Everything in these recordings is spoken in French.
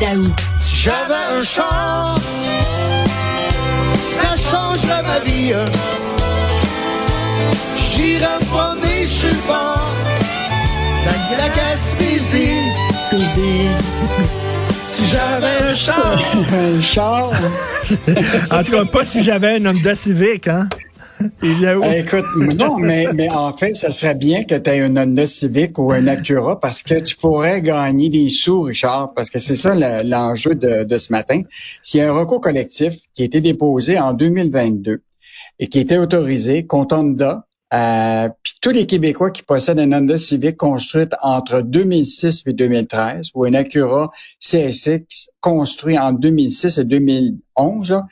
Daou. Si j'avais un char, ça changerait ma vie. J'irais me promener sur le bord, la Gaspésie. Si j'avais un char. Un char. En tout cas, pas si j'avais un Honda Civic, hein? Il? Euh, écoute, non, mais, mais en fait, ça serait bien que tu aies un Honda Civic ou un Acura parce que tu pourrais gagner des sous, Richard, parce que c'est ça le- l'enjeu de, de ce matin. S'il y a un recours collectif qui a été déposé en 2022 et qui a été autorisé contre Honda, euh, puis tous les Québécois qui possèdent un Honda Civic construite entre 2006 et 2013 ou un Acura CSX construit en 2006 et 2011, là,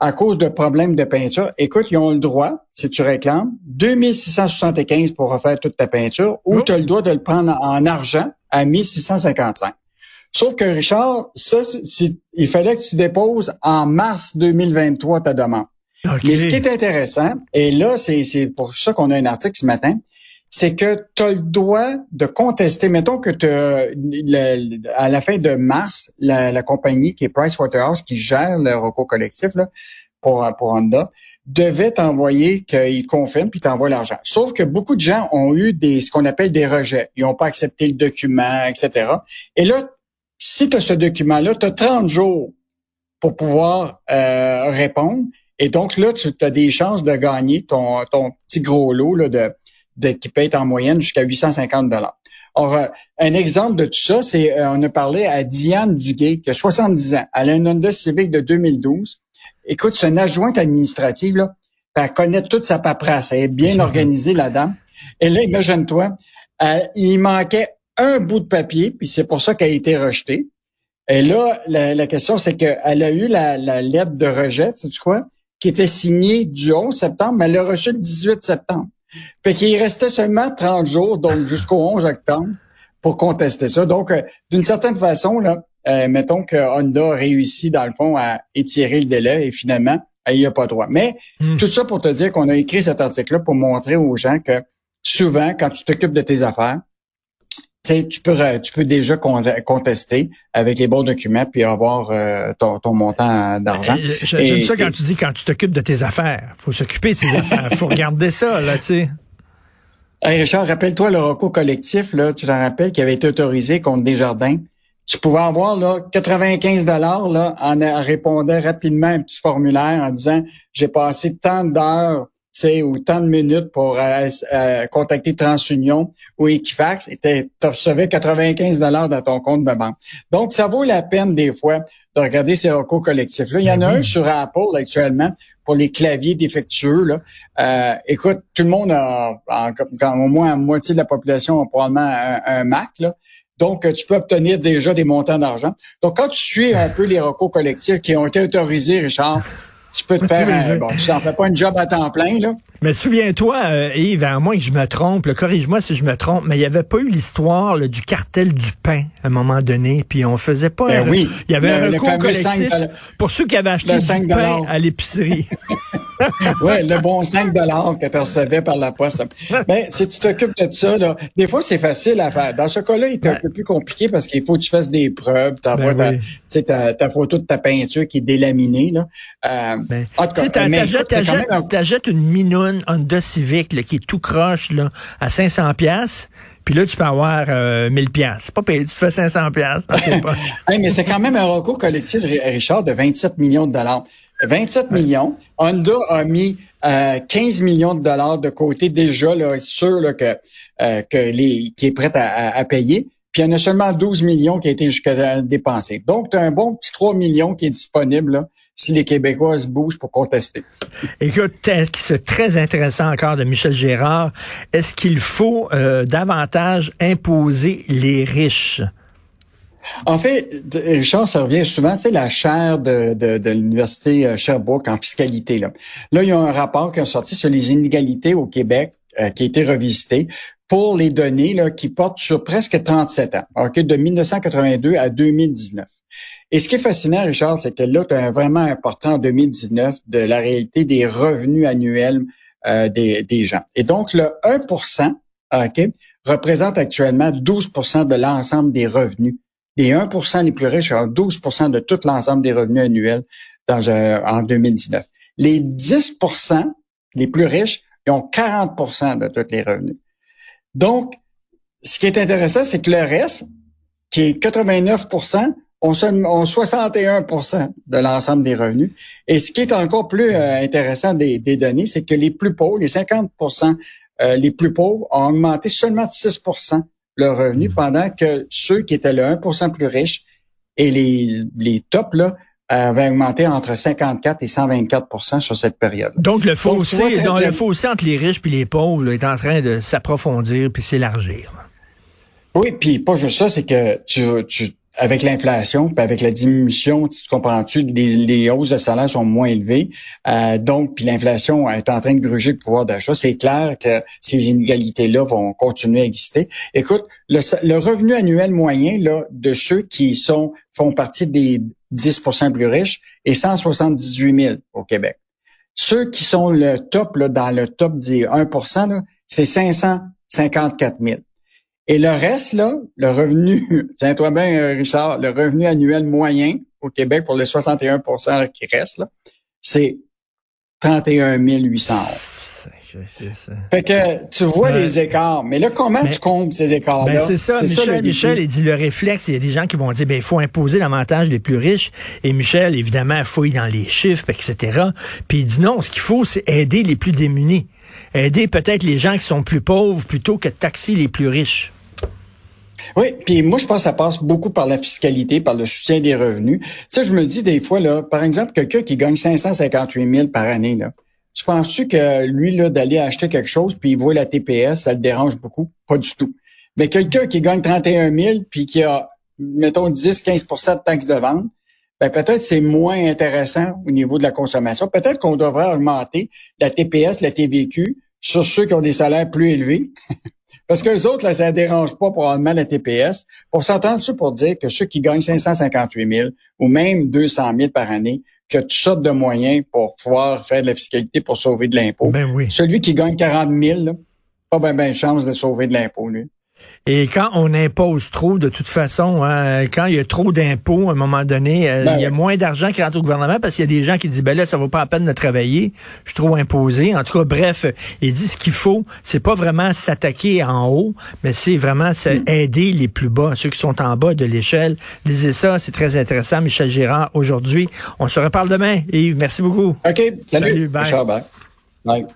à cause de problèmes de peinture, écoute, ils ont le droit, si tu réclames, 2675 pour refaire toute ta peinture, ou Oh. tu as le droit de le prendre en argent à 1655. Sauf que Richard, ça, il fallait que tu déposes en mars 2023 ta demande. OK. Mais ce qui est intéressant, et là, c'est pour ça qu'on a un article ce matin, c'est que tu as le droit de contester. Mettons que le- à la fin de mars, la, la compagnie qui est Pricewaterhouse, qui gère le recours collectif là, pour, pour Honda, devait t'envoyer qu'il confirme puis t'envoie l'argent. Sauf que beaucoup de gens ont eu des ce qu'on appelle des rejets. Ils n'ont pas accepté le document, etc. Et là, si tu as ce document-là, tu as 30 jours pour pouvoir euh, répondre. Et donc là, tu as des chances de gagner ton, ton petit gros lot là, de, de, qui peut être en moyenne jusqu'à 850 dollars. Or, euh, un exemple de tout ça, c'est euh, on a parlé à Diane Duguay, qui a 70 ans. Elle a un Honda Civic de 2012. Écoute, c'est une adjointe administrative, là. Elle connaît toute sa paperasse. Elle est bien organisée, la dame. Et là, imagine-toi, il manquait un bout de papier, puis c'est pour ça qu'elle a été rejetée. Et là, la, la question, c'est qu'elle a eu la, la lettre de rejet, sais-tu quoi, qui était signée du 11 septembre, mais elle l'a reçue le 18 septembre. Fait qu'il restait seulement 30 jours, donc jusqu'au 11 octobre, pour contester ça. Donc, euh, d'une certaine façon, là, euh, mettons que Honda a réussi, dans le fond, à étirer le délai et finalement, elle n'y a pas droit. Mais Hmm. tout ça pour te dire qu'on a écrit cet article-là pour montrer aux gens que souvent, quand tu t'occupes de tes affaires, tu peux, tu peux déjà con- contester avec les bons documents puis avoir euh, ton, ton montant d'argent. Euh, J'aime ça quand et- tu dis quand tu t'occupes de tes affaires. Faut s'occuper de ses affaires. Faut regarder ça, là, tu sais. Hey Richard, rappelle-toi le recours collectif, là, tu t'en rappelles, qui avait été autorisé contre Desjardins. Tu pouvais avoir là 95 dollars là en en répondant rapidement à un petit formulaire en disant j'ai passé tant d'heures, sais, ou tant de minutes pour euh, euh, contacter TransUnion ou Equifax et tu recevais 95 dollars dans ton compte de banque. Donc ça vaut la peine des fois de regarder ces recours collectifs là. Il y en a Ben oui. un sur Apple actuellement pour les claviers défectueux là. Euh, écoute, tout le monde a, en- quand au moins la moitié de la population a probablement un, un Mac là. Donc, euh, tu peux obtenir déjà des montants d'argent. Donc, quand tu suis un peu les recours collectifs qui ont été autorisés, Richard, tu peux te faire un, bon, tu n'en fais pas une job à temps plein, là. Mais souviens-toi, euh, Yves, à moins que je me trompe, corrige-moi si je me trompe, mais il n'y avait pas eu l'histoire du cartel du pain à un moment donné, puis on faisait pas Ben un, oui, il y avait le- un recours collectif 5 dollars. pour ceux qui avaient acheté du 5 pain à l'épicerie. Ouais, le bon 5 dollars que tu recevais par la poste. Ben, si tu t'occupes de ça, là, des fois, c'est facile à faire. Dans ce cas-là, il est un peu plus compliqué parce qu'il faut que tu fasses des preuves. Tu Ben ta, oui. tu sais, ta, ta photo de ta peinture qui est délaminée, là. Euh, Ben, en tout cas, mais un- une minoune Honda Civic là, qui est tout croche là, à 500 pièces, puis là tu peux avoir euh, 1000 pièces. C'est pas payé, tu fais 500 pièces. Hey, mais c'est quand même un recours collectif, Ri- Richard, de 27 millions de dollars. 27 millions. Honda a mis euh, 15 millions de dollars de côté déjà, là, sûr là, que, euh, que les, qui est prêt à, à- à payer. Puis il y en a seulement 12 millions qui a été jusqu'à dépenser. Donc, tu as un bon petit 3 millions qui est disponible là, si les Québécois se bougent pour contester. Écoute, c'est très intéressant encore de Michel Gérard. Est-ce qu'il faut euh, davantage imposer les riches? En fait, Richard, ça revient souvent, tu sais, la chaire de, l'Université euh, Sherbrooke en fiscalité. Là. là, il y a un rapport qui est sorti sur les inégalités au Québec euh, qui a été revisité pour les données qui portent sur presque 37 ans, de 1982 à 2019. Et ce qui est fascinant, Richard, c'est que là, tu as un vraiment important en 2019 de la réalité des revenus annuels euh, des, gens. Et donc, le 1 OK, représente actuellement 12% de l'ensemble des revenus Les 1% les plus riches ont 12% de tout l'ensemble des revenus annuels dans, en 2019. Les 10% les plus riches, ont 40% de tous les revenus. Donc, ce qui est intéressant, c'est que le reste, qui est 89% ont, seulement, 61% de l'ensemble des revenus. Et ce qui est encore plus euh, intéressant des, données, c'est que les plus pauvres, les 50% euh, les plus pauvres, ont augmenté seulement de 6 leur revenu, mmh. pendant que ceux qui étaient le 1% plus riches et les, les tops, là, avaient augmenté entre 54 et 124% sur cette période. Donc le fossé, donc, le fossé entre les riches et les pauvres est en train de s'approfondir puis s'élargir. Oui, puis pas juste ça, c'est que tu, tu avec l'inflation, puis avec la diminution, tu comprends-tu, les, hausses de salaire sont moins élevées. Euh, donc, puis l'inflation est en train de gruger le pouvoir d'achat. C'est clair que ces inégalités-là vont continuer à exister. Écoute, le, le, revenu annuel moyen là, de ceux qui sont font partie des 10% plus riches est 178 000 au Québec. Ceux qui sont le top, là, dans le top des 1% c'est 554 000. Et le reste, là, le revenu, tiens-toi bien, euh, Richard, le revenu annuel moyen au Québec pour les 61% qui restent, là, c'est 31 800 fait que tu vois les écarts. Mais là, comment tu comptes ces écarts-là? Ben c'est ça. Michel, Michel, il dit le réflexe. Il y a des gens qui vont dire, ben, il faut imposer l'avantage des plus riches. Et Michel, évidemment, fouille dans les chiffres, etc. Puis il dit non, ce qu'il faut, c'est aider les plus démunis. Aider peut-être les gens qui sont plus pauvres plutôt que de taxer les plus riches. Oui, puis moi, je pense que ça passe beaucoup par la fiscalité, par le soutien des revenus. Tu sais, je me dis des fois, là, par exemple, quelqu'un qui gagne 558 000 par année, là, tu penses-tu que lui, là, d'aller acheter quelque chose, puis il voit la TPS, ça le dérange beaucoup? Pas du tout. Mais quelqu'un qui gagne 31 000, puis qui a, mettons, 10-15% de taxes de vente, ben peut-être c'est moins intéressant au niveau de la consommation. Peut-être qu'on devrait augmenter la TPS, la TVQ sur ceux qui ont des salaires plus élevés. Parce que les autres, là, ça ne dérange pas probablement la TPS. Pour s'entendre ça pour dire que ceux qui gagnent 558 000 ou même 200 000 par année, que tu sortes de moyens pour pouvoir faire de la fiscalité pour sauver de l'impôt. Ben oui. Celui qui gagne 40 000, là, pas bien ben chance de sauver de l'impôt, lui. Et quand on impose trop, de toute façon, hein, quand il y a trop d'impôts, à un moment donné, euh, ben il y a moins d'argent qui rentre au gouvernement parce qu'il y a des gens qui disent, ben là, ça vaut pas la peine de travailler, je suis trop imposé. En tout cas, bref, il dit ce qu'il faut, c'est pas vraiment s'attaquer en haut, mais c'est vraiment mm. aider les plus bas, ceux qui sont en bas de l'échelle. Lisez ça, c'est très intéressant. Michel Girard, aujourd'hui. On se reparle demain. Yves, merci beaucoup. OK, salut. salut bye. bye.